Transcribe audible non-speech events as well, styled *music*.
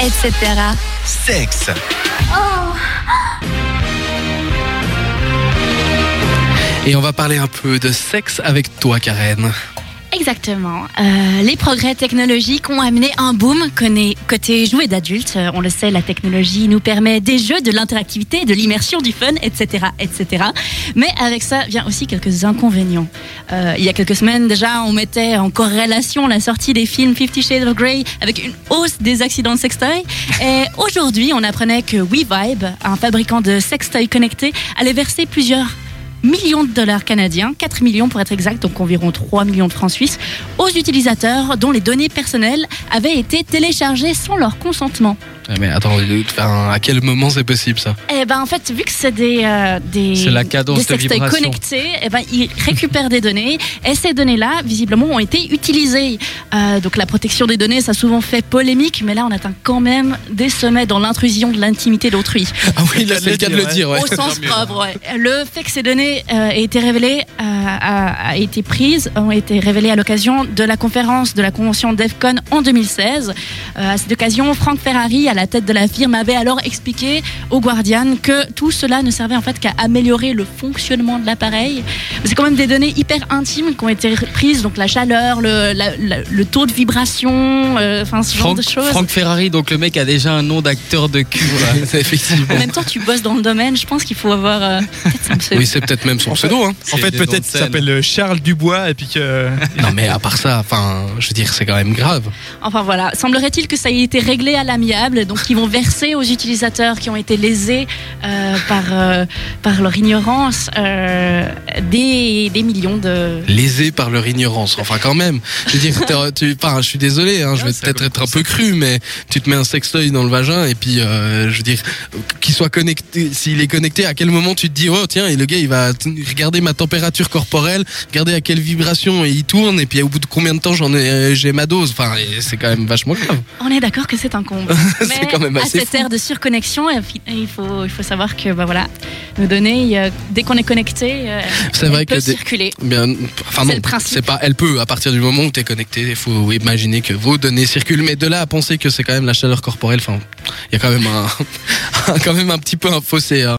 etc. Sexe. Et on va parler un peu de sexe avec toi, Karen. Exactement. Euh, les progrès technologiques ont amené un boom côté, jouets d'adultes. Euh, On le sait, la technologie nous permet des jeux, de l'interactivité, de l'immersion, du fun, etc., etc. Mais avec ça vient aussi quelques inconvénients. Euh, il y a quelques semaines déjà, on mettait en corrélation la sortie des films Fifty Shades of Grey avec une hausse des accidents de sextoy. Et aujourd'hui, on apprenait que WeVibe, un fabricant de sextoy connectés, allait verser plusieurs millions de dollars canadiens, 4 millions pour être exact, donc environ 3 millions de francs suisses, aux utilisateurs dont les données personnelles avaient été téléchargées sans leur consentement. Ah, Mais attends, enfin, à quel moment c'est possible ça? Eh ben en fait, vu que c'est des euh, des C'est la cadence des de sextoys vibration. connectés, eh ben ils récupèrent des données et ces données-là, visiblement, ont été utilisées. Euh, donc la protection des données, ça a souvent fait polémique, mais là on atteint quand même des sommets dans l'intrusion de l'intimité d'autrui. *laughs* Ah oui, là c'est le cas de le dire, ouais. Au sens propre, ouais. Le fait que ces données euh, aient été révélées, euh, a, a été prises, ont été révélées à l'occasion de la conférence de la convention DEFCON en 2016. Euh, à cette occasion, Frank Ferrari, à la tête de la firme, avait alors expliqué au Guardian que tout cela ne servait en fait qu'à améliorer le fonctionnement de l'appareil. C'est quand même des données hyper intimes qui ont été prises, donc la chaleur, le, la- la- le taux de vibration, euh, enfin ce genre Franck, de choses. Franck Ferrari, donc le mec a déjà un nom d'acteur de cul. *laughs* effectivement. En même temps, tu bosses dans le domaine, je pense qu'il faut avoir euh, peut-être un pseudo. Oui, c'est peut-être même son pseudo. Hein. En fait, noms peut-être qu'il s'appelle euh, Charles Dubois et puis que. Non, mais à part ça, enfin, je veux dire, c'est quand même grave. Enfin voilà, semblerait-il que ça ait été réglé à l'amiable, donc ils vont verser aux utilisateurs qui ont été lésés euh, par, euh, par leur ignorance euh, des, des millions de... Lésés par leur ignorance. Enfin, quand même. Je veux dire, *laughs* tu, enfin, je suis désolé, hein, je vais peut-être être un peu cru, mais tu te mets un sextoy dans le vagin et puis, euh, je veux dire, qu'il soit connecté, s'il est connecté, à quel moment tu te dis, oh tiens, et le gars, il va regarder ma température corporelle, regarder à quelle vibration il tourne, et puis au bout de combien de temps j'en ai, j'ai ma dose. Enfin, c'est quand même vachement grave. On est d'accord que c'est un comble. *laughs* C'est quand même à assez cette fou. ère de surconnexion, il faut, il faut savoir que bah, voilà, nos données, dès qu'on est connecté, euh, C'est elles vrai que circuler. Bien, enfin non, c'est pas. Elle peut à partir du moment où tu es connecté. Il faut imaginer que vos données circulent, mais de là à penser que c'est quand même la chaleur corporelle. Enfin, il y a quand même un, *laughs* quand même un petit peu un fossé. hein.